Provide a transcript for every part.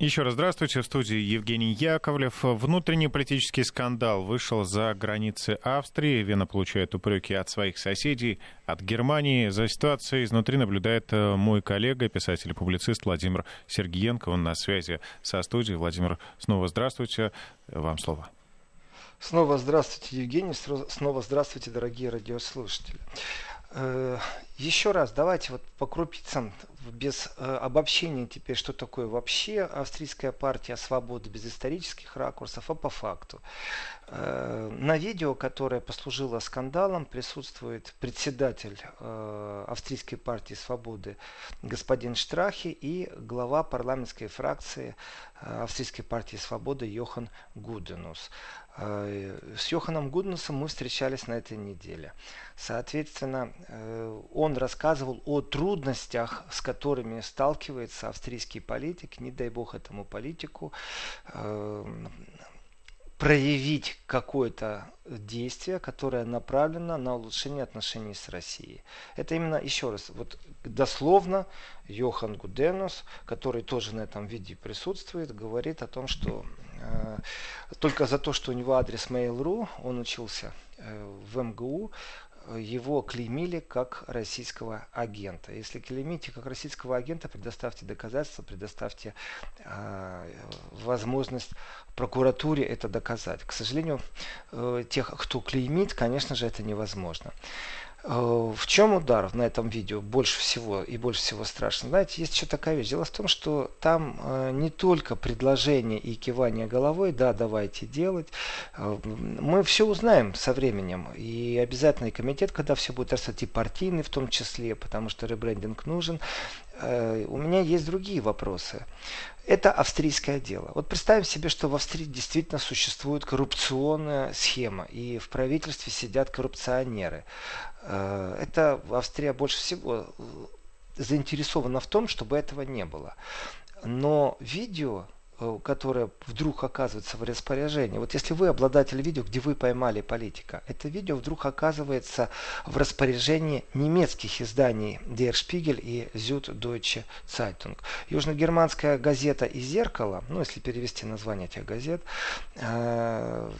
Еще раз здравствуйте. В студии Евгений Яковлев. Внутренний политический скандал вышел за границы Австрии. Вена получает упреки от своих соседей, от Германии. За ситуацией изнутри наблюдает э, мой коллега, писатель и публицист Владимир Сергиенко. Он на связи со студией. Владимир, снова здравствуйте. Вам слово. Снова здравствуйте, Евгений. Снова здравствуйте, дорогие радиослушатели. Э, еще раз, давайте вот по крупицам, без э, обобщения теперь, что такое вообще австрийская партия свободы, без исторических ракурсов, а по факту. Э, на видео, которое послужило скандалом, присутствует председатель э, австрийской партии свободы господин Штрахи и глава парламентской фракции австрийской партии свободы Йохан Гуденус. С Йоханом Гуднусом мы встречались на этой неделе. Соответственно, он рассказывал о трудностях, с которыми сталкивается австрийский политик, не дай бог этому политику, э, проявить какое-то действие, которое направлено на улучшение отношений с Россией. Это именно, еще раз, вот дословно Йохан Гуденус, который тоже на этом видео присутствует, говорит о том, что э, только за то, что у него адрес Mail.ru, он учился э, в МГУ, его клеймили как российского агента. Если клеймите как российского агента, предоставьте доказательства, предоставьте э, возможность прокуратуре это доказать. К сожалению, э, тех, кто клеймит, конечно же, это невозможно. Э, в чем удар на этом видео больше всего и больше всего страшно? Знаете, есть еще такая вещь. Дело в том, что там э, не только предложение и кивание головой, да, давайте делать. Э, мы все узнаем со временем. И обязательный комитет, когда все будет растать, и партийный в том числе, потому что ребрендинг нужен. Э, у меня есть другие вопросы. Это австрийское дело. Вот представим себе, что в Австрии действительно существует коррупционная схема, и в правительстве сидят коррупционеры. Э, это Австрия больше всего э, заинтересована в том, чтобы этого не было. Но видео которое вдруг оказывается в распоряжении. Вот если вы обладатель видео, где вы поймали политика, это видео вдруг оказывается в распоряжении немецких изданий Der Spiegel и Süddeutsche Zeitung. Южногерманская газета и «Зеркало», ну если перевести название этих газет, э,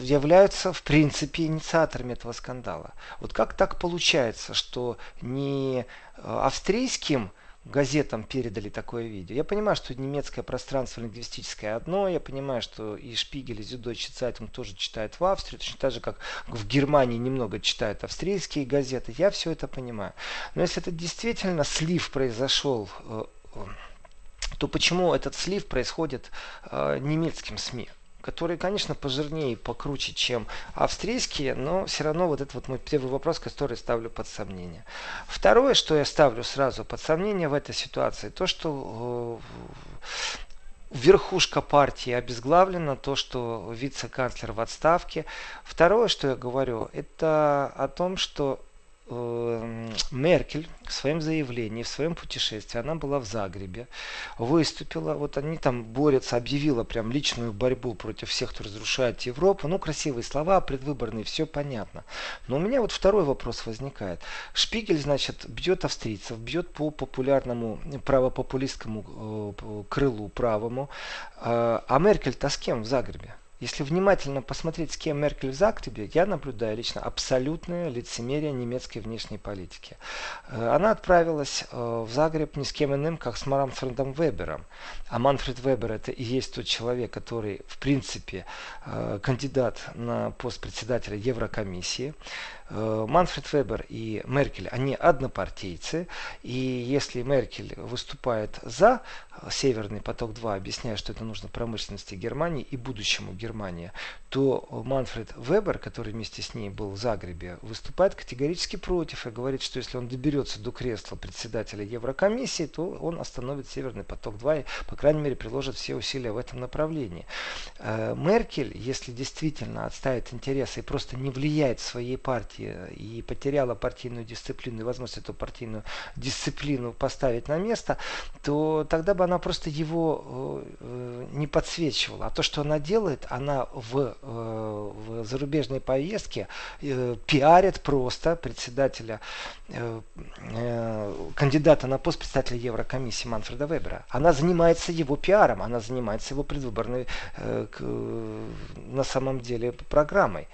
являются в принципе инициаторами этого скандала. Вот как так получается, что не э, австрийским газетам передали такое видео. Я понимаю, что немецкое пространство лингвистическое одно, я понимаю, что и Шпигель, и Зюддойче Цайтунг тоже читают в Австрии, точно так же, как в Германии немного читают австрийские газеты. Я все это понимаю. Но если это действительно слив произошел, э, э, то почему этот слив происходит э, немецким СМИ? Которые, конечно, пожирнее и покруче, чем австрийские, но все равно вот это вот мой первый вопрос, который ставлю под сомнение. Второе, что я ставлю сразу под сомнение в этой ситуации, то, что э, верхушка партии обезглавлена, то, что вице-канцлер в отставке. Второе, что я говорю, это о том, что Меркель в своем заявлении, в своем путешествии, она была в Загребе, выступила, вот они там борются, объявила прям личную борьбу против всех, кто разрушает Европу. Ну, красивые слова, предвыборные, все понятно. Но у меня вот второй вопрос возникает. Шпигель, значит, бьет австрийцев, бьет по популярному, правопопулистскому э, крылу правому. Э, а Меркель-то с кем в Загребе? Если внимательно посмотреть, с кем Меркель в Загребе, я наблюдаю лично абсолютное лицемерие немецкой внешней политики. Э, она отправилась э, в Загреб ни с кем иным, как с Манфредом Вебером. А Манфред Вебер это и есть тот человек, который, в принципе, э, кандидат на пост председателя Еврокомиссии. Манфред Вебер и Меркель, они однопартийцы, и если Меркель выступает за Северный поток-2, объясняя, что это нужно промышленности Германии и будущему Германии, то Манфред Вебер, который вместе с ней был в Загребе, выступает категорически против и говорит, что если он доберется до кресла председателя Еврокомиссии, то он остановит Северный поток-2 и, по крайней мере, приложит все усилия в этом направлении. Э, Меркель, если действительно отставит интересы и просто не влияет своей партии и потеряла партийную дисциплину и возможность эту партийную дисциплину поставить на место, то тогда бы она просто его э, не подсвечивала. А то, что она делает, она в, в зарубежной поездке пиарит просто председателя, кандидата на пост председателя Еврокомиссии Манфреда Вебера. Она занимается его пиаром, она занимается его предвыборной на самом деле программой.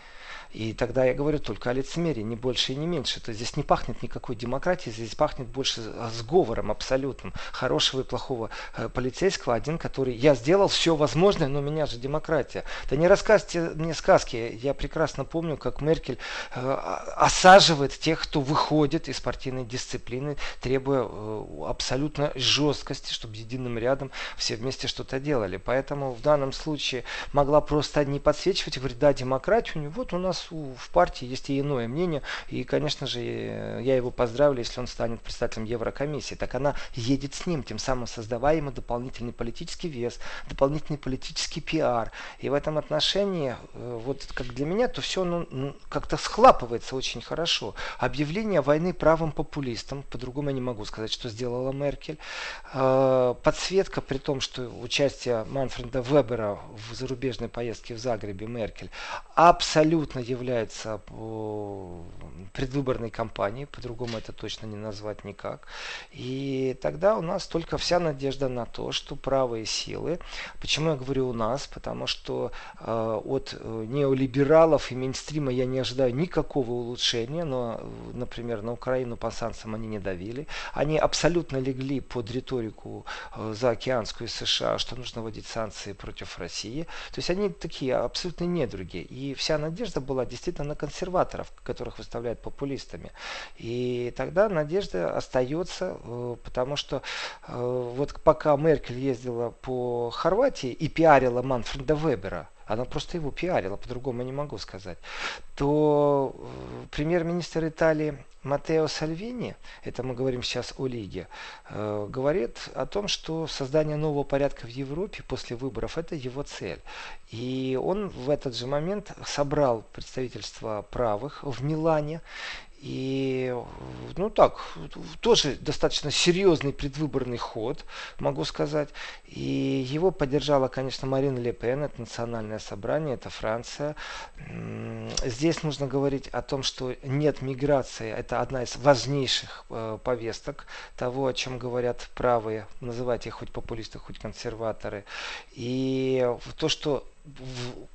И тогда я говорю только о лицемерии, не больше и не меньше. То есть здесь не пахнет никакой демократией, здесь пахнет больше сговором абсолютным. Хорошего и плохого э, полицейского, один, который я сделал все возможное, но у меня же демократия. Да не рассказывайте мне сказки. Я прекрасно помню, как Меркель э, осаживает тех, кто выходит из партийной дисциплины, требуя э, абсолютно жесткости, чтобы единым рядом все вместе что-то делали. Поэтому в данном случае могла просто не подсвечивать, говорить, да, демократию, вот у нас нас в партии есть и иное мнение. И, конечно же, я его поздравлю, если он станет председателем Еврокомиссии. Так она едет с ним, тем самым создавая ему дополнительный политический вес, дополнительный политический пиар. И в этом отношении, э, вот как для меня, то все ну, как-то схлапывается очень хорошо. Объявление войны правым популистам, по-другому я не могу сказать, что сделала Меркель. Э, подсветка, при том, что участие Манфреда Вебера в зарубежной поездке в Загребе Меркель абсолютно является предвыборной кампанией, по-другому это точно не назвать никак. И тогда у нас только вся надежда на то, что правые силы, почему я говорю у нас, потому что э, от э, неолибералов и мейнстрима я не ожидаю никакого улучшения, но, например, на Украину по санкциям они не давили, они абсолютно легли под риторику э, заокеанскую США, что нужно вводить санкции против России, то есть они такие абсолютно недруги, и вся надежда была действительно на консерваторов, которых выставляют популистами. И тогда надежда остается, э, потому что э, вот пока Меркель ездила по Хорватии и пиарила Манфреда Вебера, она просто его пиарила, по-другому не могу сказать, то э, премьер-министр Италии Матео Сальвини, это мы говорим сейчас о Лиге, э, говорит о том, что создание нового порядка в Европе после выборов это его цель. И он в этот же момент собрал представительство правых в Милане и, ну так, тоже достаточно серьезный предвыборный ход, могу сказать. И его поддержала, конечно, Марина Ле Пен, это национальное собрание, это Франция. Здесь нужно говорить о том, что нет миграции, это одна из важнейших э, повесток того, о чем говорят правые, называйте их хоть популисты, хоть консерваторы. И то, что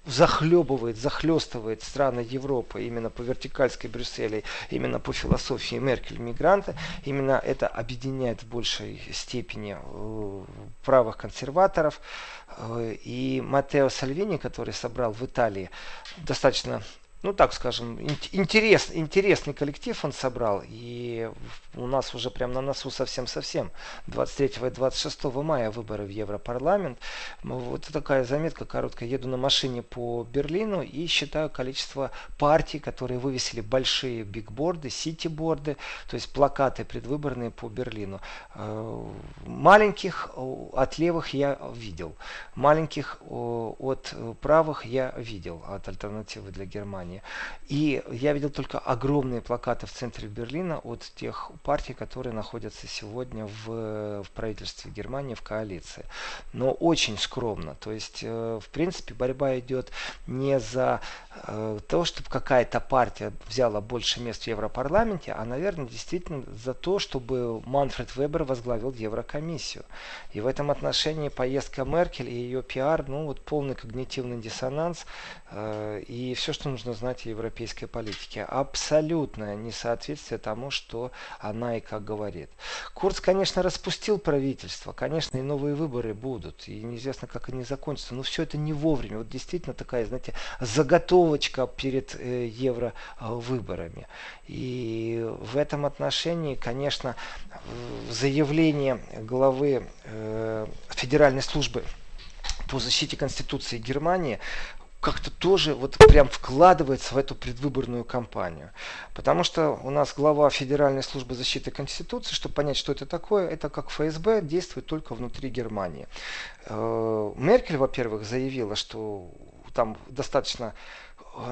захлебывает, захлестывает страны Европы именно по вертикальской Брюсселе, именно по философии Меркель мигранта, именно это объединяет в большей степени э, правых консерваторов. Э, и Матео Сальвини, который собрал в Италии достаточно ну так скажем, интерес, интересный коллектив он собрал. И у нас уже прям на носу совсем-совсем 23 и 26 мая выборы в Европарламент. Вот такая заметка короткая. Еду на машине по Берлину и считаю количество партий, которые вывесили большие бигборды, ситиборды, то есть плакаты предвыборные по Берлину. Э, маленьких от левых я видел. Маленьких от правых я видел от альтернативы для Германии. И я видел только огромные плакаты в центре Берлина от тех партий, которые находятся сегодня в, в правительстве Германии, в коалиции. Но очень скромно. То есть, э, в принципе, борьба идет не за то, чтобы какая-то партия взяла больше мест в Европарламенте, а, наверное, действительно за то, чтобы Манфред Вебер возглавил Еврокомиссию. И в этом отношении поездка Меркель и ее пиар, ну вот полный когнитивный диссонанс э, и все, что нужно знать о европейской политике. Абсолютное несоответствие тому, что она и как говорит. Курц, конечно, распустил правительство, конечно, и новые выборы будут, и неизвестно, как они закончатся, но все это не вовремя. Вот действительно такая, знаете, заготовочка перед э, евровыборами. И в этом отношении, конечно, заявление главы э, Федеральной службы по защите Конституции Германии как-то тоже вот прям вкладывается в эту предвыборную кампанию. Потому что у нас глава Федеральной службы защиты Конституции, чтобы понять, что это такое, это как ФСБ действует только внутри Германии. Э, Меркель, во-первых, заявила, что там достаточно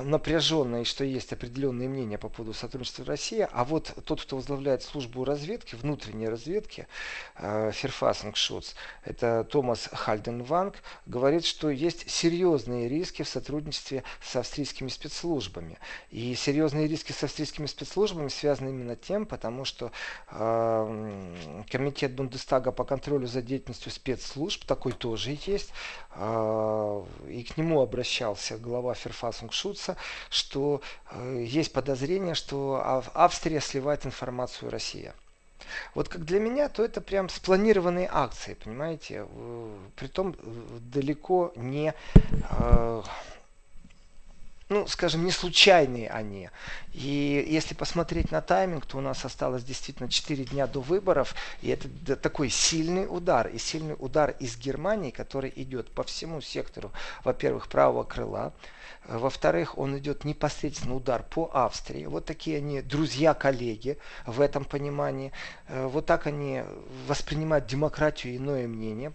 напряженно и что есть определенные мнения по поводу сотрудничества России, а вот тот, кто возглавляет службу разведки, внутренней разведки, э, Ферфасингшутс, это Томас Хальденванг, говорит, что есть серьезные риски в сотрудничестве с австрийскими спецслужбами. И серьезные риски с австрийскими спецслужбами связаны именно тем, потому что э, комитет Бундестага по контролю за деятельностью спецслужб, такой тоже есть, э, и к нему обращался глава Ферфасингшутса, что э, есть подозрение, что Австрия сливает информацию России. Вот как для меня, то это прям спланированные акции, понимаете? Притом э, далеко не э, ну, скажем, не случайные они. И если посмотреть на тайминг, то у нас осталось действительно 4 дня до выборов, и это такой сильный удар, и сильный удар из Германии, который идет по всему сектору, во-первых, правого крыла, во-вторых, он идет непосредственно удар по Австрии. Вот такие они друзья-коллеги в этом понимании. Э, вот так они воспринимают демократию иное мнение.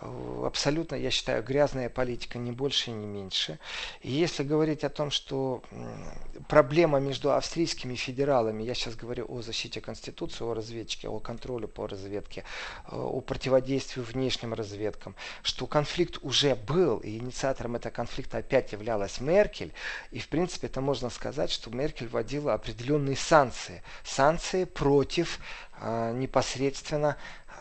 Э, абсолютно, я считаю, грязная политика, не больше, не меньше. И если говорить о том, что проблема между австрийскими федералами, я сейчас говорю о защите Конституции, о разведчике, о контроле по разведке, э, о противодействии внешним разведкам, что конфликт уже был, и инициатором этого конфликта опять являлась Меркель. И, в принципе, это можно сказать, что Меркель вводила определенные санкции. Санкции против э, непосредственно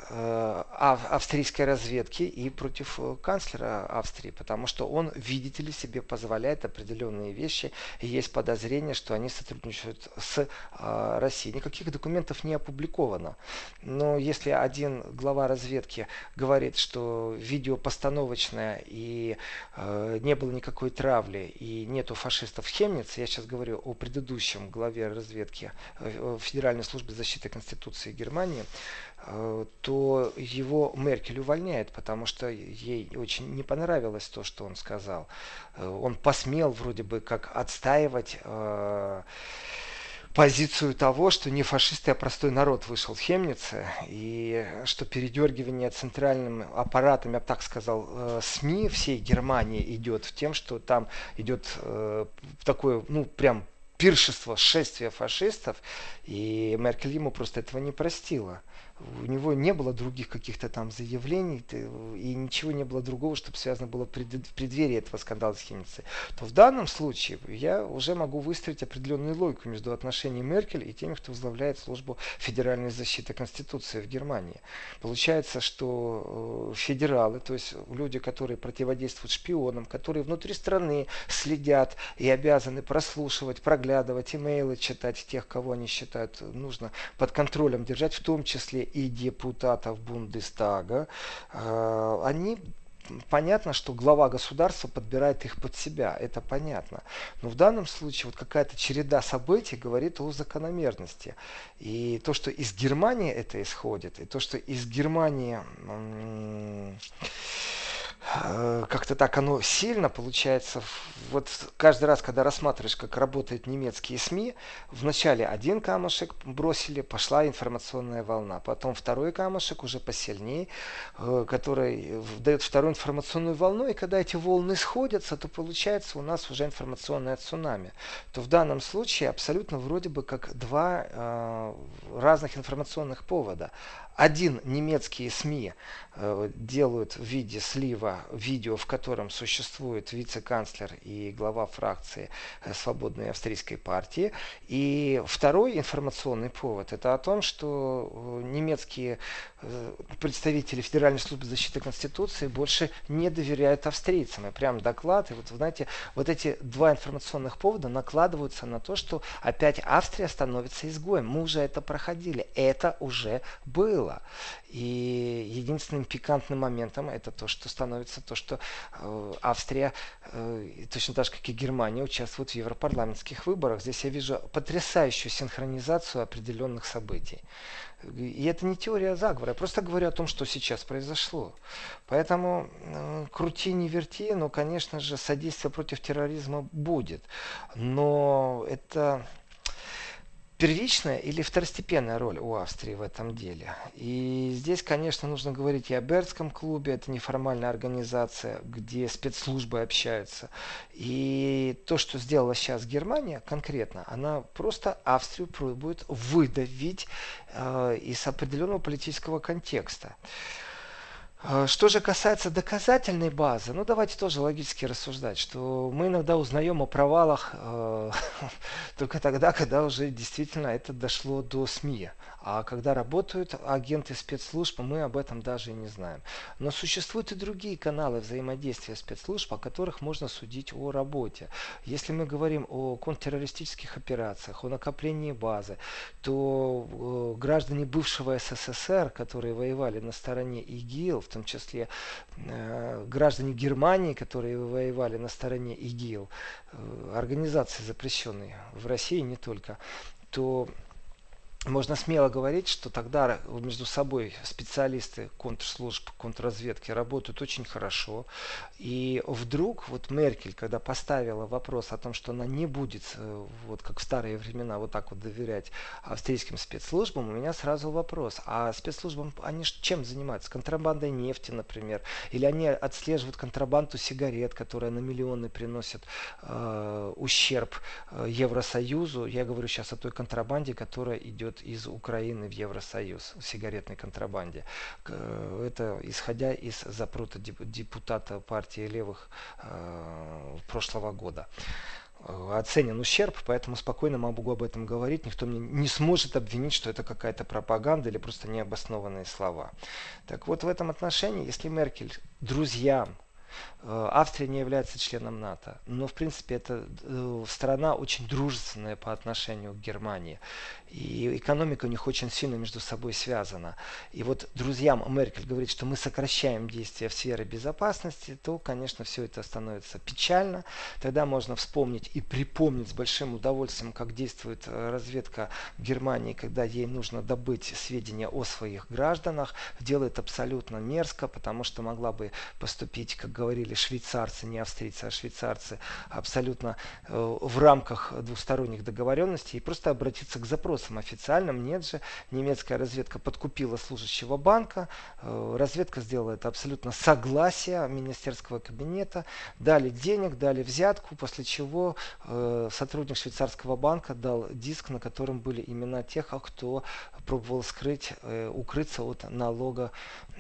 австрийской разведки и против э, канцлера Австрии, потому что он, видите ли, себе позволяет определенные вещи, и есть подозрение, что они сотрудничают с э, Россией. Никаких документов не опубликовано. Но если один глава разведки говорит, что видео постановочное и не было никакой травли и нету фашистов в Хемнице, я сейчас говорю о предыдущем главе разведки Федеральной службы защиты Конституции Германии, Э, то его Меркель увольняет, потому что ей очень не понравилось то, что он сказал. Э, он посмел вроде бы как отстаивать э, позицию того, что не фашисты, а простой народ вышел в Хемнице, и что передергивание центральным аппаратом, я бы так сказал, СМИ всей Германии идет в тем, что там идет такое, ну, прям пиршество, шествие фашистов, и Меркель ему просто этого не простила у него не было других каких-то там заявлений и ничего не было другого, чтобы связано было в преддверии этого скандала с Химницей, то в данном случае я уже могу выстроить определенную логику между отношениями Меркель и теми, кто возглавляет службу федеральной защиты Конституции в Германии. Получается, что э, федералы, то есть люди, которые противодействуют шпионам, которые внутри страны следят и обязаны прослушивать, проглядывать, имейлы читать тех, кого они считают нужно под контролем держать, в том числе и депутатов Бундестага, э, они понятно, что глава государства подбирает их под себя, это понятно. Но в данном случае вот какая-то череда событий говорит о закономерности. И то, что из Германии это исходит, и то, что из Германии как-то так оно сильно получается. Вот каждый раз, когда рассматриваешь, как работают немецкие СМИ, вначале один камушек бросили, пошла информационная волна. Потом второй камушек уже посильнее, э, который дает вторую информационную волну. И когда эти волны сходятся, то получается у нас уже информационное цунами. То в данном случае абсолютно вроде бы как два э, разных информационных повода один немецкие СМИ э, делают в виде слива видео, в котором существует вице-канцлер и глава фракции э, Свободной австрийской партии. И второй информационный повод это о том, что э, немецкие представители Федеральной службы защиты Конституции больше не доверяют австрийцам. И прям доклад, и вот, знаете, вот эти два информационных повода накладываются на то, что опять Австрия становится изгоем. Мы уже это проходили. Это уже было было. И единственным пикантным моментом это то, что становится то, что э, Австрия, э, точно так же, как и Германия, участвует в европарламентских выборах. Здесь я вижу потрясающую синхронизацию определенных событий. И это не теория заговора, я просто говорю о том, что сейчас произошло. Поэтому э, крути, не верти, но, конечно же, содействие против терроризма будет. Но это первичная или второстепенная роль у Австрии в этом деле. И здесь, конечно, нужно говорить и о Бердском клубе, это неформальная организация, где спецслужбы общаются. И то, что сделала сейчас Германия конкретно, она просто Австрию пробует выдавить э, из определенного политического контекста. А, что же касается доказательной базы, ну давайте тоже логически рассуждать, что мы иногда узнаем о провалах э, только тогда, когда уже действительно это дошло до СМИ. А когда работают агенты спецслужб, мы об этом даже и не знаем. Но существуют и другие каналы взаимодействия спецслужб, о которых можно судить о работе. Если мы говорим о контртеррористических операциях, о накоплении базы, то э, граждане бывшего СССР, которые воевали на стороне ИГИЛ, в том числе э, граждане Германии, которые воевали на стороне ИГИЛ, э, организации запрещенные в России не только, то можно смело говорить, что тогда между собой специалисты контрслужб, контрразведки работают очень хорошо. И вдруг вот Меркель, когда поставила вопрос о том, что она не будет, э, вот как в старые времена, вот так вот доверять австрийским спецслужбам, у меня сразу вопрос, а спецслужбам они чем занимаются? Контрабандой нефти, например, или они отслеживают контрабанду сигарет, которая на миллионы приносит э, ущерб э, Евросоюзу. Я говорю сейчас о той контрабанде, которая идет идет из Украины в Евросоюз в сигаретной контрабанде. Это исходя из запрута депутата партии левых э, прошлого года оценен ущерб, поэтому спокойно могу об этом говорить. Никто мне не сможет обвинить, что это какая-то пропаганда или просто необоснованные слова. Так вот, в этом отношении, если Меркель друзьям Э, Австрия не является членом НАТО, но в принципе это э, страна очень дружественная по отношению к Германии. И экономика у них очень сильно между собой связана. И вот друзьям Меркель говорит, что мы сокращаем действия в сфере безопасности, то, конечно, все это становится печально. Тогда можно вспомнить и припомнить с большим удовольствием, как действует э, разведка в Германии, когда ей нужно добыть сведения о своих гражданах. Делает абсолютно мерзко, потому что могла бы поступить, как говорили швейцарцы, не австрийцы, а швейцарцы, абсолютно э, в рамках двусторонних договоренностей и просто обратиться к запросам официальным. Нет же, немецкая разведка подкупила служащего банка, э, разведка сделала это абсолютно согласие министерского кабинета, дали денег, дали взятку, после чего э, сотрудник швейцарского банка дал диск, на котором были имена тех, кто пробовал скрыть, укрыться от налога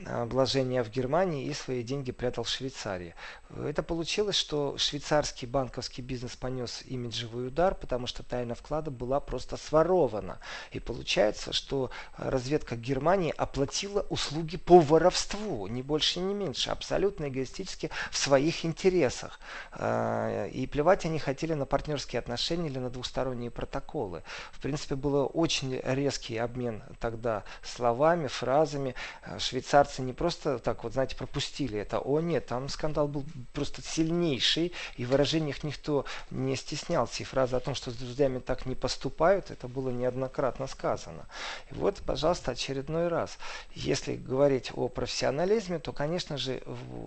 вложения в Германии и свои деньги прятал в Швейцарии. Это получилось, что швейцарский банковский бизнес понес имиджевый удар, потому что тайна вклада была просто сворована. И получается, что разведка Германии оплатила услуги по воровству, не больше, не меньше, абсолютно эгоистически в своих интересах. А, и плевать они хотели на партнерские отношения или на двусторонние протоколы. В принципе, был очень резкий обмен тогда словами, фразами. Швейцарцы не просто так вот, знаете, пропустили это. О нет, там скандал был просто сильнейший, и в выражениях никто не стеснялся. И фраза о том, что с друзьями так не поступают, это было неоднократно сказано. И вот, пожалуйста, очередной раз. Если говорить о профессионализме, то, конечно же,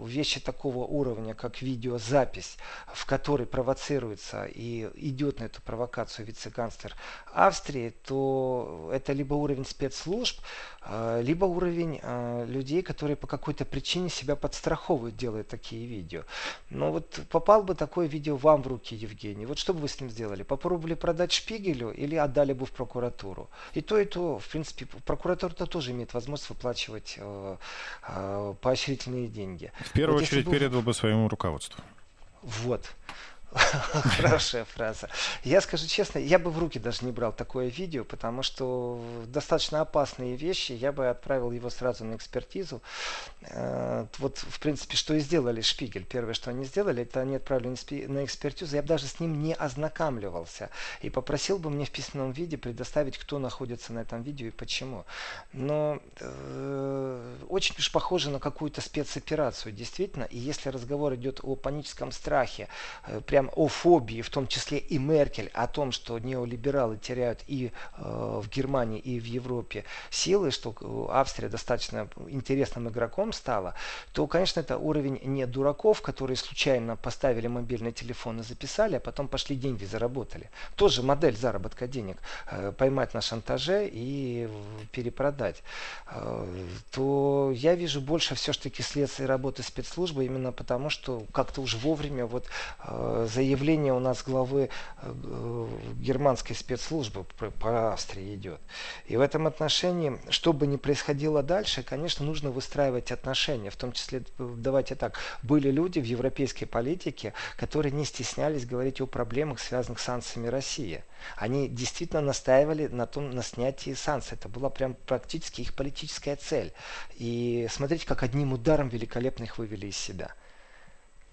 вещи такого уровня, как видеозапись, в которой провоцируется и идет на эту провокацию вице-канцлер Австрии, то это либо уровень спецслужб, а, либо уровень а, людей, которые по какой-то причине себя подстраховывают, делая такие видео. Но вот попал бы такое видео вам в руки, Евгений, вот что бы вы с ним сделали? Попробовали продать Шпигелю или отдали бы в прокуратуру? И то, и то, в принципе, прокуратура-то тоже имеет возможность выплачивать э, э, поощрительные деньги. В первую вот очередь был... передал бы своему руководству. Вот. Хорошая фраза. Я скажу честно, я бы в руки даже не брал такое видео, потому что достаточно опасные вещи. Я бы отправил его сразу на экспертизу. Э, вот, в принципе, что и сделали Шпигель. Первое, что они сделали, это они отправили на экспертизу. Я бы даже с ним не ознакомливался. И попросил бы мне в письменном виде предоставить, кто находится на этом видео и почему. Но э, очень уж похоже на какую-то спецоперацию, действительно. И если разговор идет о паническом страхе, э, при прям о фобии, в том числе и Меркель, о том, что неолибералы теряют и э, в Германии, и в Европе силы, что Австрия достаточно интересным игроком стала, то, конечно, это уровень не дураков, которые случайно поставили мобильный телефон и записали, а потом пошли деньги заработали. Тоже модель заработка денег. Э, поймать на шантаже и перепродать. Э, то я вижу больше все-таки следствие работы спецслужбы именно потому, что как-то уже вовремя вот э, заявление у нас главы германской спецслужбы по Австрии идет. И в этом отношении, что бы ни происходило дальше, конечно, нужно выстраивать отношения, в том числе, давайте так, были люди в европейской политике, которые не стеснялись говорить о проблемах, связанных с санкциями России. Они действительно настаивали на том, на снятии санкций. Это была прям практически их политическая цель. И смотрите, как одним ударом великолепно их вывели из себя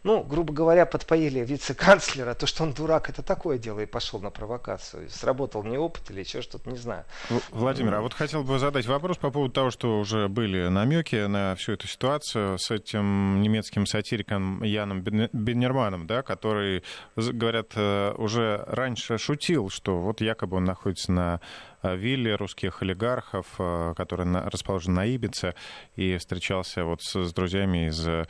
ну, грубо говоря, подпоили вице-канцлера, то, что он дурак, это такое дело, и пошел на провокацию. Сработал не опыт или еще что-то, не знаю. Владимир, а вот хотел бы задать вопрос по поводу того, что уже были намеки на всю эту ситуацию с этим немецким сатириком Яном Беннерманом, да, который, говорят, э, уже раньше шутил, что вот якобы он находится на вилле русских олигархов, э, который расположен на Ибице, и встречался вот с, с друзьями из э,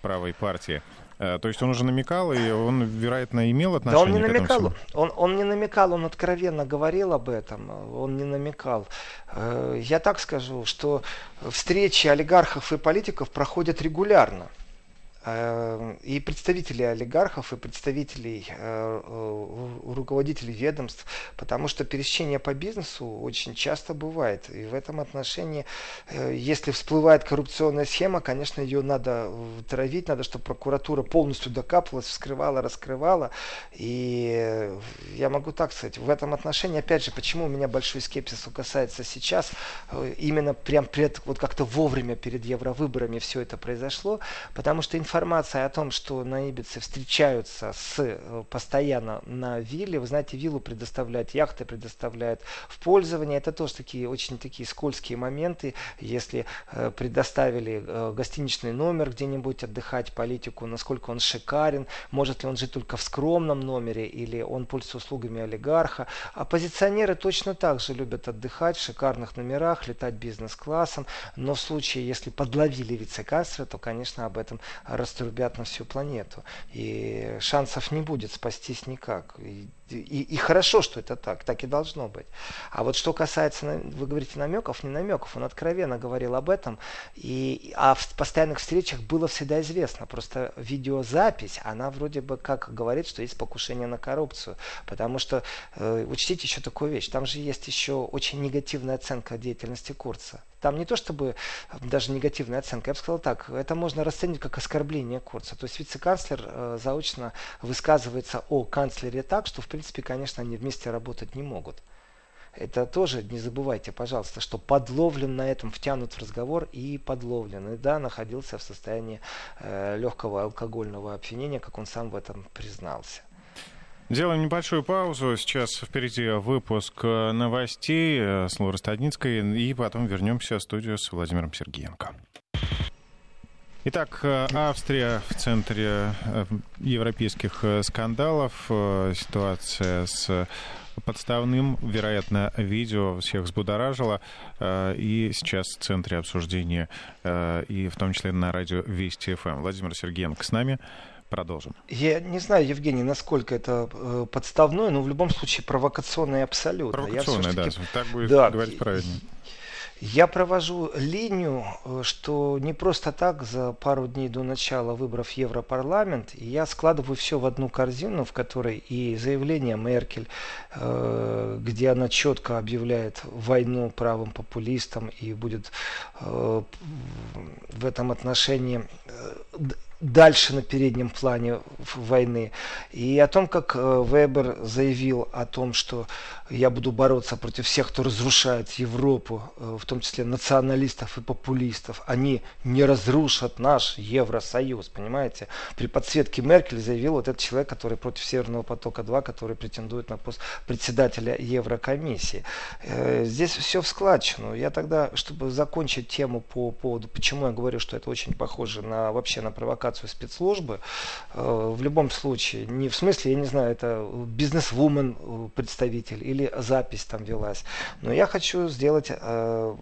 правой партии. То есть он уже намекал, и он, вероятно, имел отношение да он не к намекал, этому он, он не намекал, он откровенно говорил об этом, он не намекал. Я так скажу, что встречи олигархов и политиков проходят регулярно. Эм, и представители олигархов, и представителей э, э, руководителей ведомств, потому что пересечение по бизнесу очень часто бывает. И в этом отношении, э, если всплывает коррупционная схема, конечно, ее надо травить, надо, чтобы прокуратура полностью докапывалась, вскрывала, раскрывала. И я могу так сказать, в этом отношении, опять же, почему у меня большой скепсис касается сейчас, именно прям пред, вот как-то вовремя перед евровыборами все это произошло, потому что информация информация о том, что на Ибице встречаются с, э, постоянно на вилле. Вы знаете, виллу предоставляют, яхты предоставляют в пользование. Это тоже такие очень такие скользкие моменты. Если э, предоставили э, гостиничный номер где-нибудь отдыхать, политику, насколько он шикарен, может ли он жить только в скромном номере или он пользуется услугами олигарха. Оппозиционеры точно так же любят отдыхать в шикарных номерах, летать бизнес-классом, но в случае, если подловили вице-канцлера, то, конечно, об этом раструбят на всю планету. И шансов не будет спастись никак. И и, и хорошо, что это так, так и должно быть. А вот что касается, вы говорите, намеков, не намеков, он откровенно говорил об этом, и, а в постоянных встречах было всегда известно, просто видеозапись, она вроде бы как говорит, что есть покушение на коррупцию, потому что, э, учтите еще такую вещь, там же есть еще очень негативная оценка деятельности Курца. Там не то чтобы даже негативная оценка, я бы сказал так, это можно расценить как оскорбление Курца. То есть вице-канцлер э, заочно высказывается о канцлере так, что в принципе, конечно, они вместе работать не могут. Это тоже не забывайте, пожалуйста, что подловлен на этом, втянут в разговор и подловлен. И да, находился в состоянии э, легкого алкогольного опьянения, как он сам в этом признался. Делаем небольшую паузу. Сейчас впереди выпуск новостей э, с Лорой Стадницкой. И потом вернемся в студию с Владимиром Сергеенко. Итак, э, Австрия в центре э, европейских э, скандалов. Ситуация с подставным, вероятно, видео всех взбудоражила. И сейчас в центре обсуждения, и в том числе на радио Вести ФМ. Владимир Сергеенко с нами. Продолжим. Я не знаю, Евгений, насколько это подставное, но в любом случае провокационное абсолютно. Провокационное, да. Так будет да, говорить правильнее. Я провожу линию, э, что не просто так за пару дней до начала выборов Европарламент я складываю все в одну корзину, в которой и заявление Меркель, э, где она четко объявляет войну правым популистам и будет э, в этом отношении дальше на переднем плане войны. И о том, как Вебер заявил о том, что я буду бороться против всех, кто разрушает Европу, в том числе националистов и популистов. Они не разрушат наш Евросоюз, понимаете? При подсветке Меркель заявил вот этот человек, который против Северного потока-2, который претендует на пост председателя Еврокомиссии. Здесь все в складчину. Я тогда, чтобы закончить тему по поводу, почему я говорю, что это очень похоже на вообще на провокацию операцию спецслужбы. Э, в любом случае, не в смысле, я не знаю, это бизнес-вумен э, представитель или запись там велась. Но я хочу сделать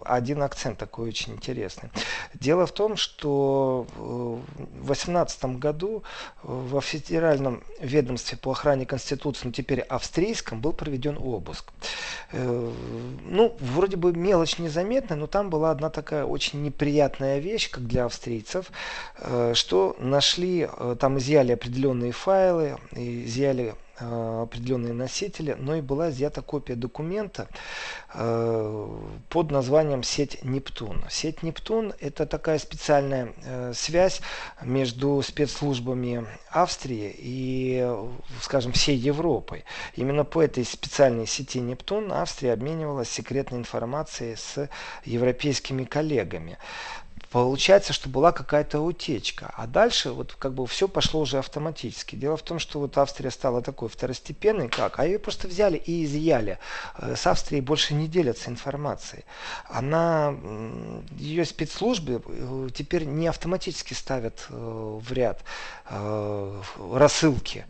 один акцент такой очень интересный. Дело в том, что в 2018 году во федеральном ведомстве по охране Конституции, ну теперь австрийском, был проведен обыск. Ну, вроде бы мелочь незаметная, но там была одна такая очень неприятная вещь, как для австрийцев, э, что нашли, э, там изъяли определенные файлы, изъяли э, определенные носители, но и была изъята копия документа под названием сеть Нептун. Сеть Нептун это такая специальная связь между спецслужбами Австрии и, скажем, всей Европой. Именно по этой специальной сети Нептун Австрия обменивалась секретной информацией с европейскими коллегами получается, что была какая-то утечка. А дальше вот как бы все пошло уже автоматически. Дело в том, что вот Австрия стала такой второстепенной, как? А ее просто взяли и изъяли. Э, с Австрией больше не делятся информацией. Она, ее спецслужбы э, теперь не автоматически ставят э, в ряд рассылки.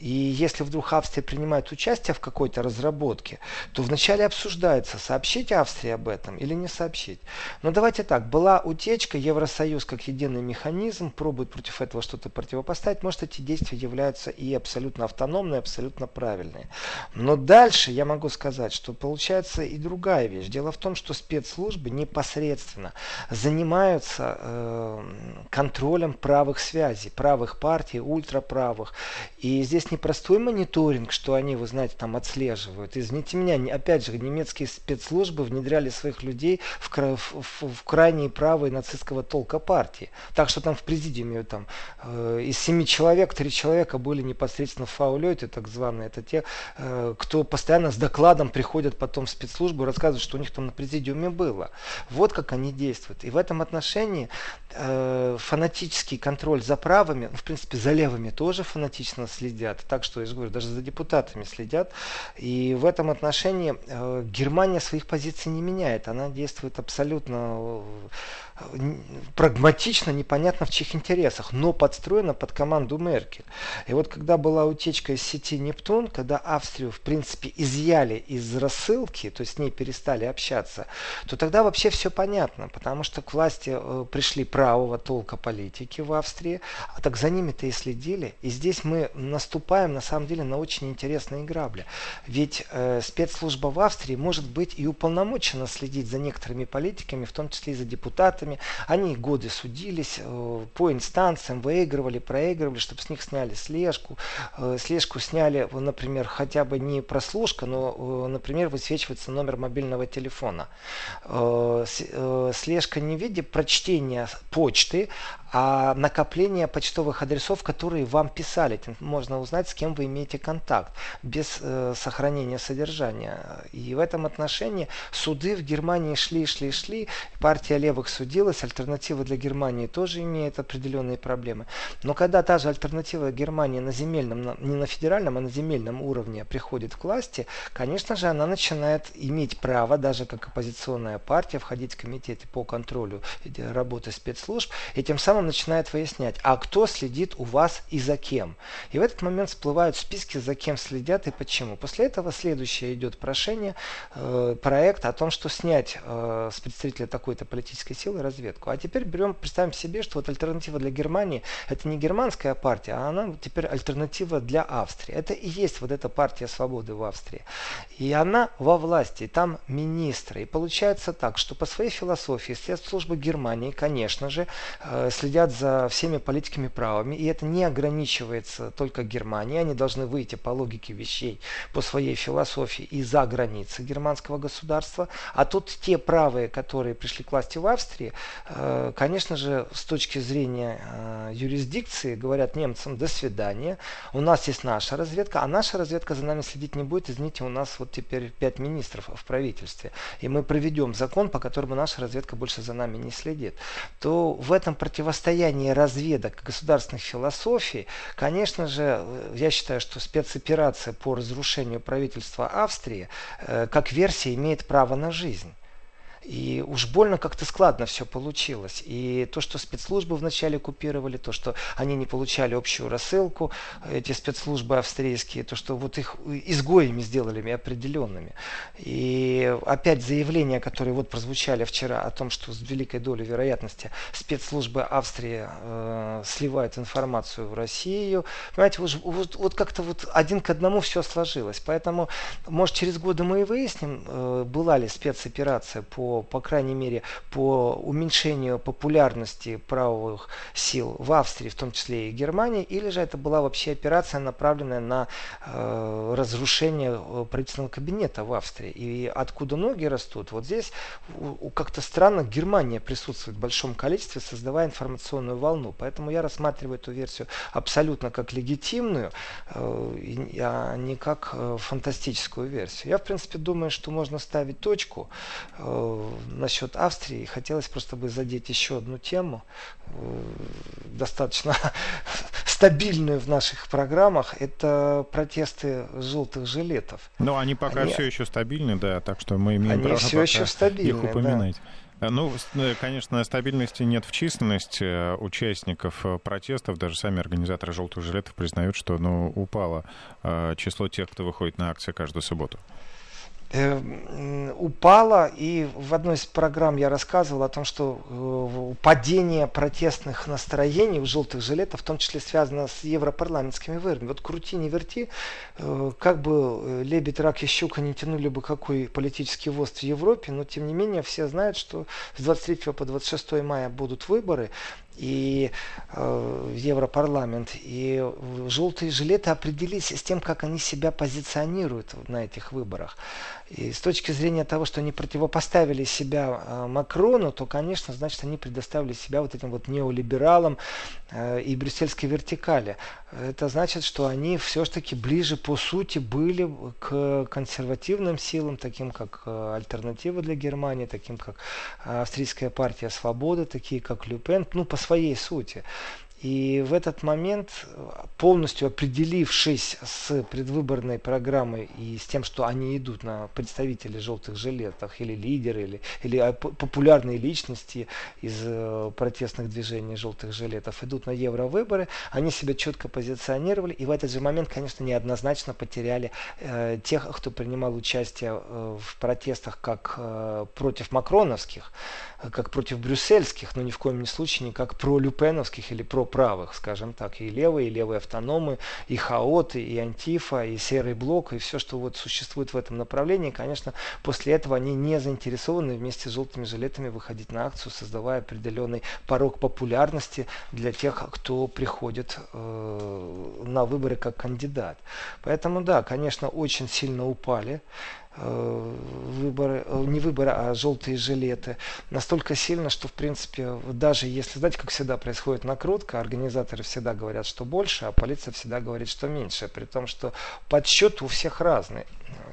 И если вдруг Австрия принимает участие в какой-то разработке, то вначале обсуждается, сообщить Австрии об этом или не сообщить. Но давайте так, была утечка, Евросоюз как единый механизм пробует против этого что-то противопоставить. Может эти действия являются и абсолютно автономные, абсолютно правильные. Но дальше я могу сказать, что получается и другая вещь. Дело в том, что спецслужбы непосредственно занимаются э, контролем правых связей, правых партий, ультраправых. И здесь непростой мониторинг, что они, вы знаете, там отслеживают. Извините меня, опять же, немецкие спецслужбы внедряли своих людей в, в, в крайние правые нацистского толка партии. Так что там в президиуме там, э, из семи человек, три человека были непосредственно в фаулете, так званые. Это те, э, кто постоянно с докладом приходят потом в спецслужбу и рассказывают, что у них там на президиуме было. Вот как они действуют. И в этом отношении э, фанатический контроль за правыми, в принципе, за левыми тоже фанатично следят так что, я же говорю, даже за депутатами следят. И в этом отношении э, Германия своих позиций не меняет. Она действует абсолютно прагматично, непонятно в чьих интересах, но подстроена под команду Меркель. И вот когда была утечка из сети Нептун, когда Австрию, в принципе, изъяли из рассылки, то есть с ней перестали общаться, то тогда вообще все понятно, потому что к власти э, пришли правого толка политики в Австрии, а так за ними-то и следили. И здесь мы наступаем, на самом деле, на очень интересные грабли. Ведь э, спецслужба в Австрии может быть и уполномочена следить за некоторыми политиками, в том числе и за депутатами. Они годы судились э, по инстанциям, выигрывали, проигрывали, чтобы с них сняли слежку. Э, слежку сняли, например, хотя бы не прослушка, но, э, например, высвечивается номер мобильного телефона. Слежка не в виде прочтения почты, а накопление почтовых адресов, которые вам писали. Можно узнать, с кем вы имеете контакт, без э, сохранения содержания. И в этом отношении суды в Германии шли, шли, шли. Партия левых судилась, альтернатива для Германии тоже имеет определенные проблемы. Но когда та же альтернатива Германии на земельном, не на федеральном, а на земельном уровне приходит к власти, конечно же, она начинает иметь право, даже как оппозиционная партия, входить в комитеты по контролю работы спецслужб, и тем самым начинает выяснять, а кто следит у вас и за кем. И в этот момент всплывают списки, за кем следят и почему. После этого следующее идет прошение, э, проект о том, что снять э, с представителя такой-то политической силы разведку. А теперь берем, представим себе, что вот альтернатива для Германии это не германская партия, а она теперь альтернатива для Австрии. Это и есть вот эта партия свободы в Австрии. И она во власти, и там министры. И получается так, что по своей философии спецслужбы Германии, конечно же, э, следят следят за всеми политиками правами, и это не ограничивается только Германией, они должны выйти по логике вещей, по своей философии и за границы германского государства, а тут те правые, которые пришли к власти в Австрии, э, конечно же, с точки зрения э, юрисдикции, говорят немцам «до свидания», у нас есть наша разведка, а наша разведка за нами следить не будет, извините, у нас вот теперь пять министров в правительстве, и мы проведем закон, по которому наша разведка больше за нами не следит, то в этом противостоянии состояние разведок государственных философий, конечно же, я считаю, что спецоперация по разрушению правительства Австрии э, как версия имеет право на жизнь. И уж больно как-то складно все получилось. И то, что спецслужбы вначале купировали, то, что они не получали общую рассылку, эти спецслужбы австрийские, то, что вот их изгоями сделали определенными. И опять заявления, которые вот прозвучали вчера о том, что с великой долей вероятности спецслужбы Австрии э, сливают информацию в Россию. Понимаете, вот, вот, вот как-то вот один к одному все сложилось. Поэтому, может, через годы мы и выясним, э, была ли спецоперация по, по крайней мере, по уменьшению популярности правовых сил в Австрии, в том числе и Германии, или же это была вообще операция, направленная на э, разрушение э, правительственного кабинета в Австрии. И откуда ноги растут, вот здесь как-то странно Германия присутствует в большом количестве, создавая информационную волну. Поэтому я рассматриваю эту версию абсолютно как легитимную, э, а не как э, фантастическую версию. Я, в принципе, думаю, что можно ставить точку э, насчет Австрии. Хотелось просто бы задеть еще одну тему, достаточно стабильную в наших программах, это протесты желтых жилетов. Но они пока они, все еще стабильны, да, так что мы имеем они право все еще стабильны, их упоминать. Да. Э, ну, э, конечно, стабильности нет в численности э, участников протестов. Даже сами организаторы «желтых жилетов» признают, что ну, упало число тех, кто выходит на акции каждую субботу. Эм, упала, и в одной из программ я рассказывал о том, что э, падение протестных настроений у желтых жилетов, в том числе связано с европарламентскими выборами. Вот крути, не верти, э, как бы э, лебедь, рак и щука не тянули бы какой политический воз в Европе, но тем не менее все знают, что с 23 по 26 мая будут выборы, и э, Европарламент. И желтые жилеты определились с тем, как они себя позиционируют на этих выборах. И с точки зрения того, что они противопоставили себя э, Макрону, то, конечно, значит, они предоставили себя вот этим вот неолибералам э, и брюссельской вертикали. Это значит, что они все-таки ближе по сути были к консервативным силам, таким как Альтернатива для Германии, таким как Австрийская партия Свободы, такие как Люпен, ну, по своей сути. И в этот момент, полностью определившись с предвыборной программой и с тем, что они идут на представителей желтых жилетов или лидеры, или, или а, популярные личности из э, протестных движений желтых жилетов, идут на евровыборы, они себя четко позиционировали и в этот же момент, конечно, неоднозначно потеряли э, тех, кто принимал участие э, в протестах как э, против макроновских, как против брюссельских, но ни в коем случае не как про люпеновских или про правых, скажем так, и левые, и левые автономы, и хаоты, и антифа, и серый блок, и все, что вот существует в этом направлении. Конечно, после этого они не заинтересованы вместе с желтыми жилетами выходить на акцию, создавая определенный порог популярности для тех, кто приходит э, на выборы как кандидат. Поэтому да, конечно, очень сильно упали выборы, э, не выборы, а желтые жилеты, настолько сильно, что, в принципе, даже если, знаете, как всегда происходит накрутка, организаторы всегда говорят, что больше, а полиция всегда говорит, что меньше, при том, что подсчет у всех разный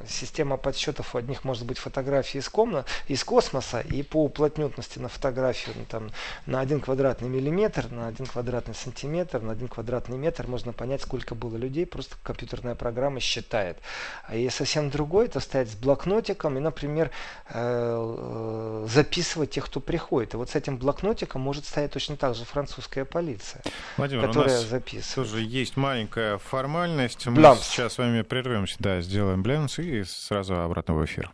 система подсчетов у одних может быть фотографии из, комнат, из космоса, и по уплотненности на фотографию ну, там, на один квадратный миллиметр, на один квадратный сантиметр, на один квадратный метр можно понять, сколько было людей, просто компьютерная программа считает. А если совсем другой, то стоять с блокнотиком и, например, э, записывать тех, кто приходит. И вот с этим блокнотиком может стоять точно так же французская полиция, Владимир, которая у нас записывает. Тоже есть маленькая формальность. Мы Блямс. сейчас с вами прервемся, да, сделаем блямс и сразу обратно в эфир.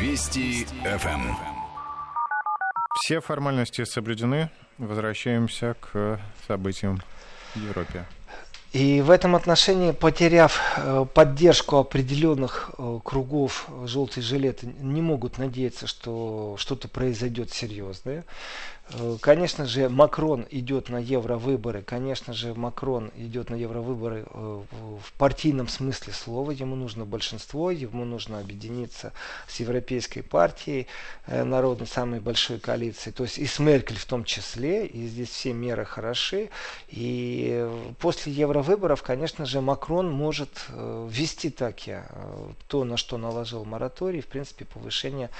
Вести ФМ. Все формальности соблюдены. Возвращаемся к событиям в Европе. И в этом отношении, потеряв э, поддержку определенных э, кругов, желтые жилеты не могут надеяться, что что-то произойдет серьезное. Э, конечно же, Макрон идет на евровыборы. Конечно же, Макрон идет на евровыборы э, в партийном смысле слова. Ему нужно большинство, ему нужно объединиться с Европейской партией э, народной, самой большой коалицией. То есть и с Меркель в том числе. И здесь все меры хороши. И после евровыборов, конечно же, Макрон может ввести таки то, на что наложил мораторий. В принципе, повышение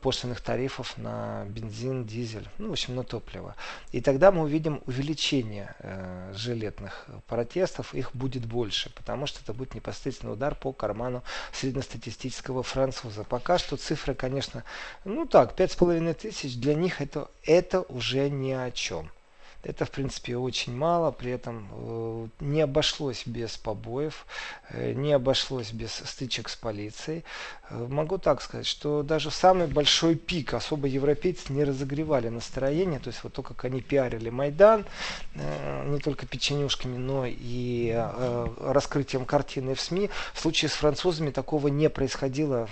пошлиных тарифов на бензин, дизель. Ну, в общем, на топливо. И тогда мы увидим увеличение э, жилетных протестов, их будет больше, потому что это будет непосредственный удар по карману среднестатистического француза. Пока что цифры, конечно, ну так, пять с половиной тысяч, для них это, это уже ни о чем. Это, в принципе, очень мало, при этом э, не обошлось без побоев, э, не обошлось без стычек с полицией. Э, могу так сказать, что даже самый большой пик особо европейцы не разогревали настроение, то есть вот то, как они пиарили Майдан, не только печенюшками, но и раскрытием картины в СМИ, в случае с французами такого не происходило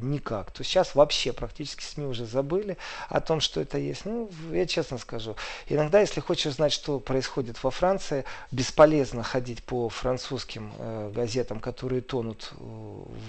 никак. То есть сейчас вообще практически СМИ уже забыли о том, что это есть. Ну, я честно скажу, иногда, если хочешь знать, что происходит во Франции, бесполезно ходить по французским э, газетам, которые тонут э,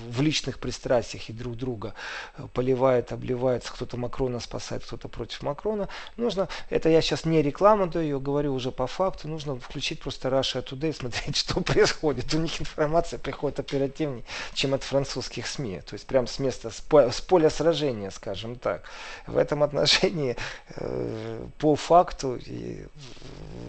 в личных пристрастиях и друг друга э, поливают, обливаются, кто-то Макрона спасает, кто-то против Макрона. Нужно, это я сейчас не реклама даю, говорю уже по факту, нужно включить просто Russia Today, смотреть, что происходит. У них информация приходит оперативнее, чем от французских СМИ. То есть прям с места, с поля сражения, скажем так. В этом отношении э, по факту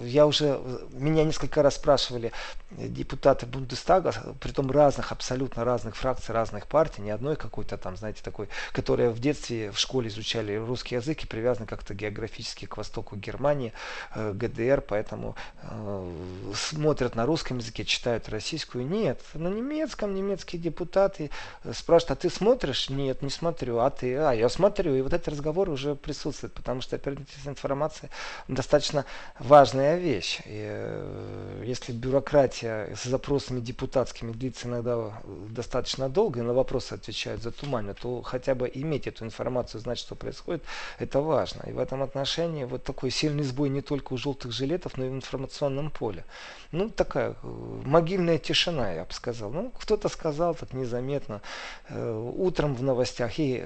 я уже, меня несколько раз спрашивали депутаты Бундестага, притом разных, абсолютно разных фракций, разных партий, не одной какой-то там, знаете, такой, которая в детстве в школе изучали русский язык и привязаны как-то географически к востоку Германии, э, ГДР, поэтому э, смотрят на русском языке, читают российскую. Нет, на немецком немецкие депутаты спрашивают, а ты смотришь? Нет, не смотрю. А ты? А, я смотрю. И вот эти разговоры уже присутствуют, потому что оперативная информация достаточно важная вещь. И, э, если бюрократия с запросами депутатскими длится иногда достаточно долго, и на вопросы отвечают за туманно, то хотя бы иметь эту информацию, знать, что происходит, это важно. И в этом отношении вот такой сильный сбой не только у желтых жилетов, но и в информационном поле. Ну, такая э, могильная тишина, я бы сказал. Ну, кто-то сказал так незаметно. Э, утром в новостях и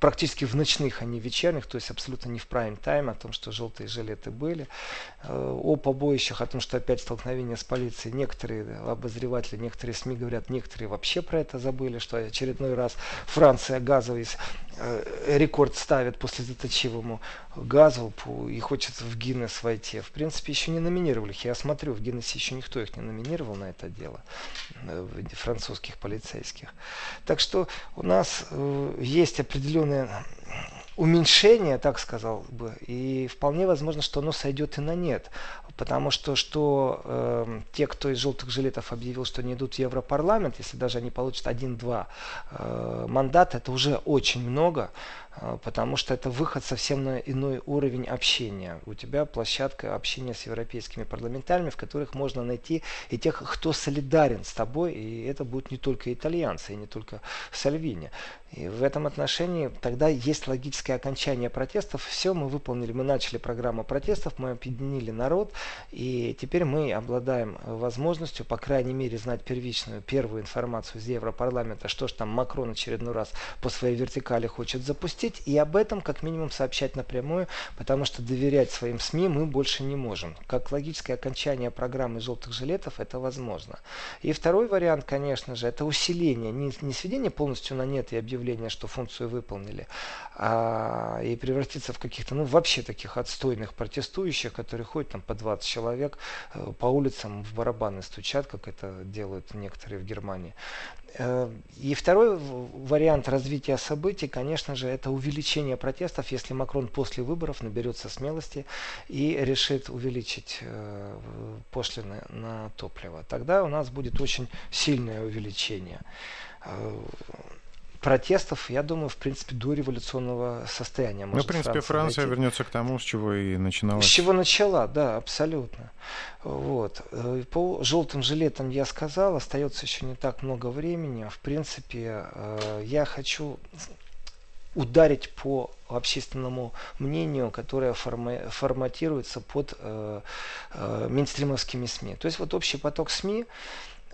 практически в ночных, а не вечерних, то есть абсолютно не в прайм-тайм, о том, что желтые жилеты были, э, о побоищах, о том, что опять столкновение с полицией. Некоторые обозреватели, некоторые СМИ говорят, некоторые вообще про это забыли, что очередной раз Франция газовый э, рекорд ставит после заточивому газу и хочется в Гиннес войти. В принципе, еще не номинировали их. Я смотрю, в Гиннесе еще никто их не номинировал на это дело, э, французских полицейских. Так что у нас есть определенные уменьшение, так сказал бы, и вполне возможно, что оно сойдет и на нет. Потому что, что э, те, кто из желтых жилетов объявил, что не идут в Европарламент, если даже они получат один-два э, мандата, это уже очень много. А, потому что это выход совсем на иной уровень общения. У тебя площадка общения с европейскими парламентариями, в которых можно найти и тех, кто солидарен с тобой, и это будут не только итальянцы, и не только Сальвини. И в этом отношении тогда есть логическое окончание протестов. Все, мы выполнили, мы начали программу протестов, мы объединили народ, и теперь мы обладаем возможностью, по крайней мере, знать первичную, первую информацию из Европарламента, что же там Макрон очередной раз по своей вертикали хочет запустить, запустить и об этом как минимум сообщать напрямую, потому что доверять своим СМИ мы больше не можем. Как логическое окончание программы желтых жилетов это возможно. И второй вариант, конечно же, это усиление, не, не сведение полностью на нет и объявление, что функцию выполнили, а, и превратиться в каких-то, ну вообще таких отстойных протестующих, которые ходят там по 20 человек э, по улицам в барабаны стучат, как это делают некоторые в Германии. Э, и второй вариант развития событий, конечно же, это увеличение протестов, если Макрон после выборов наберется смелости и решит увеличить э, пошлины на топливо. Тогда у нас будет очень сильное увеличение э, протестов, я думаю, в принципе, до революционного состояния. Ну, в принципе, Франция, Франция вернется к тому, с чего и начинала. С чего начала, да, абсолютно. Вот. Э, по желтым жилетам я сказал, остается еще не так много времени. В принципе, э, я хочу ударить по общественному мнению, которое форма форматируется под э, э, мейнстримовскими СМИ. То есть вот общий поток СМИ,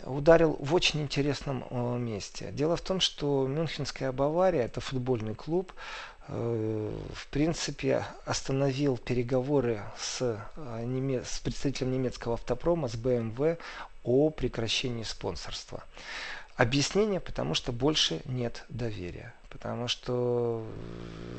ударил в очень интересном э, месте. Дело в том, что Мюнхенская Бавария, это футбольный клуб, э, в принципе остановил переговоры с, э, с представителем немецкого автопрома, с BMW о прекращении спонсорства. Объяснение, потому что больше нет доверия. Потому что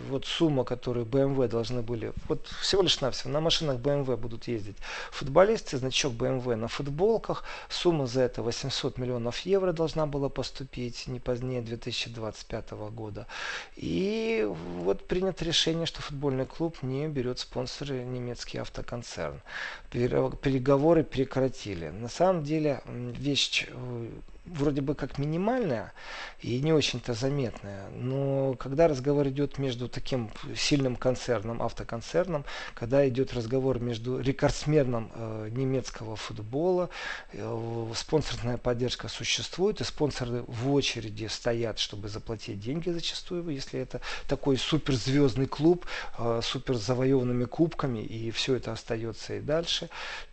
вот сумма, которую BMW должны были, вот всего лишь навсего, на машинах BMW будут ездить футболисты, значок BMW на футболках, сумма за это 800 миллионов евро должна была поступить не позднее 2025 года. И вот принято решение, что футбольный клуб не берет спонсоры немецкий автоконцерн. Переговоры прекратили. На самом деле вещь э, вроде бы как минимальная и не очень-то заметная, но когда разговор идет между таким сильным концерном, автоконцерном, когда идет разговор между рекордсменом э, немецкого футбола, э, спонсорная поддержка существует, и спонсоры в очереди стоят, чтобы заплатить деньги зачастую, если это такой суперзвездный клуб, э, супер завоеванными кубками, и все это остается и дальше,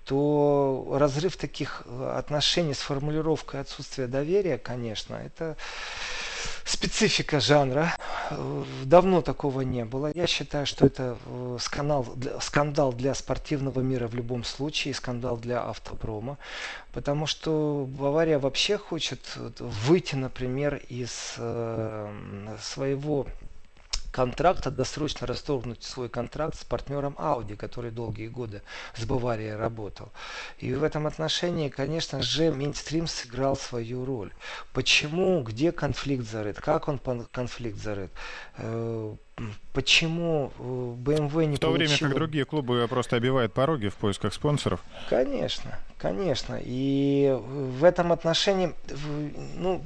то разрыв таких э, отношений с формулировкой отсутствия доверия, конечно, это специфика жанра. Давно такого не было. Я считаю, что это э, скандал, скандал для спортивного мира в любом случае, скандал для автопрома, потому что Бавария вообще хочет выйти, например, из э, своего контракта, досрочно расторгнуть свой контракт с партнером Audi, который долгие годы с Баварией работал. И в этом отношении, конечно же, Минстрим сыграл свою роль. Почему, где конфликт зарыт, как он конфликт зарыт, э, почему BMW э, не В то получил... время как другие клубы просто обивают пороги в поисках спонсоров. Конечно, конечно. И в этом отношении, ну,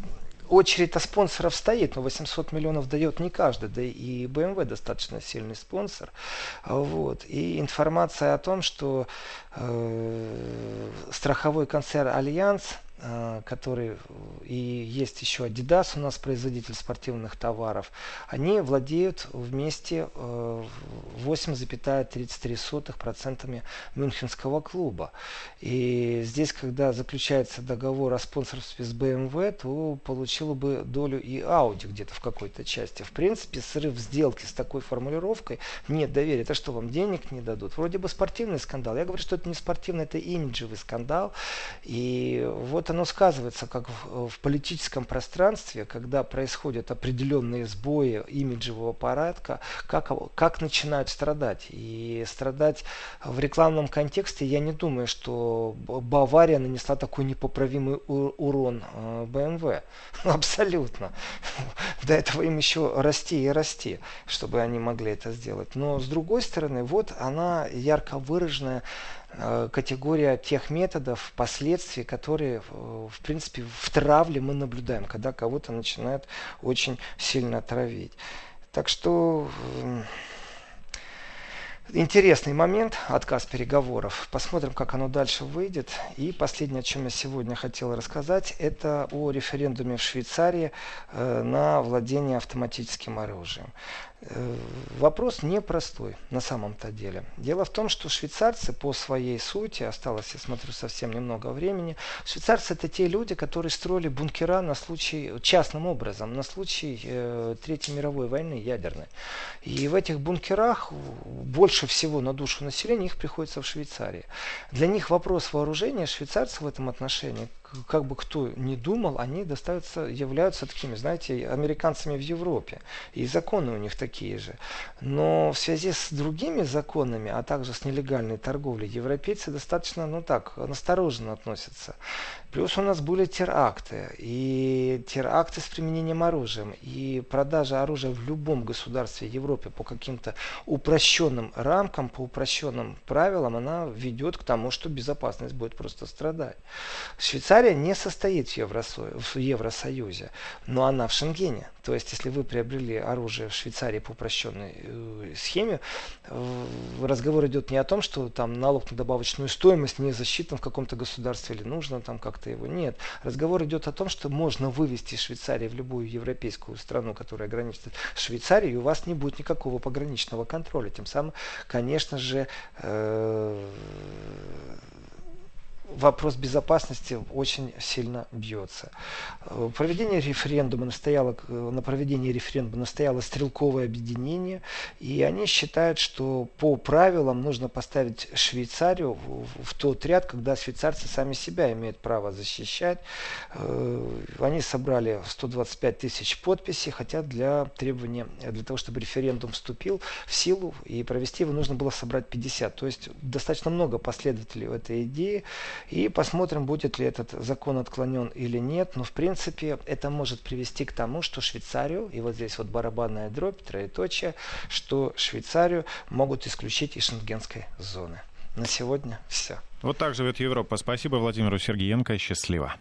очередь-то спонсоров стоит, но 800 миллионов дает не каждый, да и BMW достаточно сильный спонсор. Вот. И информация о том, что э, страховой концерн Альянс который и есть еще Adidas у нас производитель спортивных товаров, они владеют вместе 8,33% э, Мюнхенского клуба. И здесь, когда заключается договор о спонсорстве с BMW, то получила бы долю и Audi где-то в какой-то части. В принципе, срыв сделки с такой формулировкой нет доверия. Это что, вам денег не дадут? Вроде бы спортивный скандал. Я говорю, что это не спортивный, это имиджевый скандал. И вот оно сказывается как в, в политическом пространстве, когда происходят определенные сбои имиджевого порядка, как, как начинают страдать. И страдать в рекламном контексте, я не думаю, что Бавария нанесла такой непоправимый урон BMW. Э, Абсолютно. До этого им еще расти и расти, чтобы они могли это сделать. Но с другой стороны, вот она ярко выраженная Э, категория тех методов, последствий, которые, э, в принципе, в травле мы наблюдаем, когда кого-то начинают очень сильно травить. Так что интересный момент, отказ переговоров. Посмотрим, как оно дальше выйдет. И последнее, о чем я сегодня хотел рассказать, это о референдуме в Швейцарии э, на владение автоматическим оружием. Э, вопрос непростой на самом-то деле. Дело в том, что швейцарцы по своей сути, осталось, я смотрю, совсем немного времени, швейцарцы это те люди, которые строили бункера на случай, частным образом, на случай э, Третьей мировой войны ядерной. И в этих бункерах больше всего на душу населения их приходится в Швейцарии. Для них вопрос вооружения швейцарцев в этом отношении как бы кто ни думал, они достаются, являются такими, знаете, американцами в Европе. И законы у них такие же. Но в связи с другими законами, а также с нелегальной торговлей, европейцы достаточно, ну так, настороженно относятся. Плюс у нас были теракты, и теракты с применением оружия, и продажа оружия в любом государстве Европы по каким-то упрощенным рамкам, по упрощенным правилам, она ведет к тому, что безопасность будет просто страдать. Швейцария не состоит в, Евросо... в Евросоюзе, но она в Шенгене. То есть, если вы приобрели оружие в Швейцарии по упрощенной э, схеме, разговор идет не о том, что там налог на добавочную стоимость не засчитан в каком-то государстве или нужно там как-то его. Нет. Разговор идет о том, что можно вывести из Швейцарии в любую европейскую страну, которая граничит с Швейцарией, и у вас не будет никакого пограничного контроля. Тем самым, конечно же, э вопрос безопасности очень сильно бьется. Э, проведение референдума настояло, на проведение референдума настояло стрелковое объединение, и они считают, что по правилам нужно поставить Швейцарию в, в тот ряд, когда швейцарцы сами себя имеют право защищать. Э, они собрали 125 тысяч подписей, хотя для требования, для того, чтобы референдум вступил в силу и провести его, нужно было собрать 50. То есть достаточно много последователей в этой идеи. И посмотрим, будет ли этот закон отклонен или нет. Но в принципе это может привести к тому, что Швейцарию, и вот здесь вот барабанная дробь, троеточие, что Швейцарию могут исключить из шенгенской зоны. На сегодня все. Вот так живет Европа. Спасибо Владимиру Сергеенко. Счастливо.